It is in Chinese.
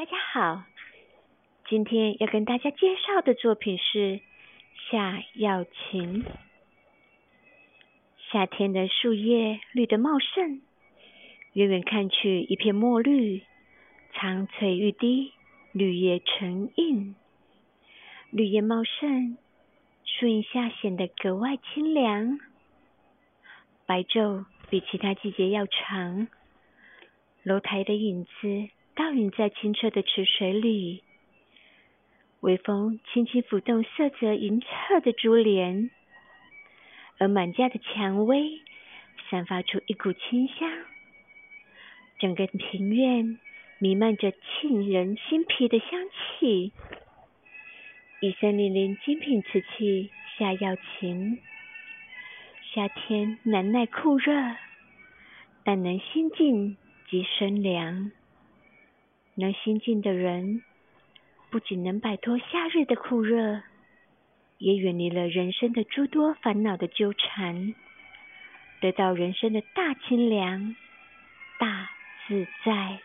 大家好，今天要跟大家介绍的作品是夏药琴。夏天的树叶绿得茂盛，远远看去一片墨绿，苍翠欲滴，绿叶成荫。绿叶茂盛，树荫下显得格外清凉。白昼比其他季节要长，楼台的影子。倒影在清澈的池水里，微风轻轻拂动色泽银澈的珠帘，而满架的蔷薇散发出一股清香，整个庭院弥漫着沁人心脾的香气。一三零零精品瓷器夏药琴，夏天难耐酷热，但能心静即生凉。能心静的人，不仅能摆脱夏日的酷热，也远离了人生的诸多烦恼的纠缠，得到人生的大清凉、大自在。